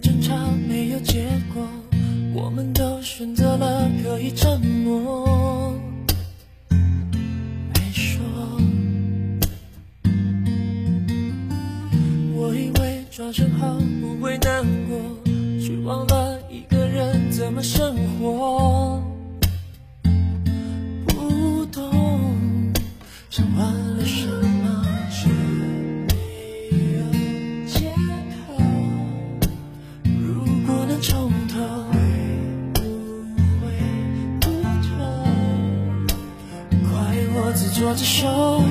争吵没有结果，我们都选择了可以沉默。没说，我以为转身后不会难过，却忘了一个人怎么生活。不懂想换自作自受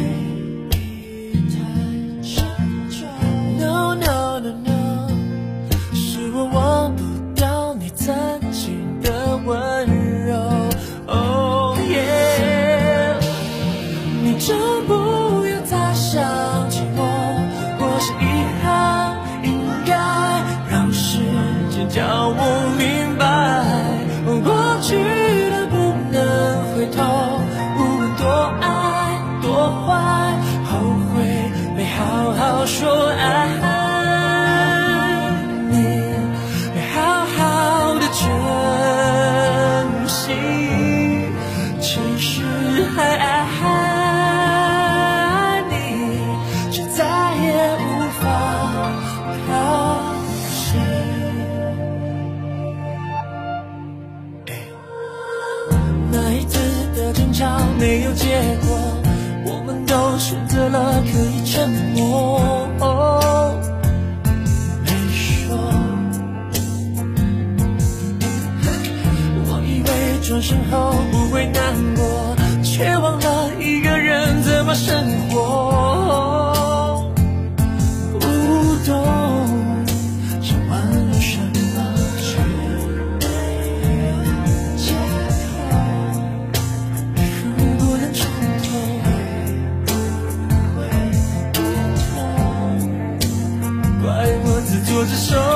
说爱。你好好的珍惜，其实还爱你，却再也无法靠近。那一次的争吵没有结果，我们都选择了转身后不会难过，却忘了一个人怎么生活。不懂想挽留什么，却没有借口。如果能重头，怪我自作自受。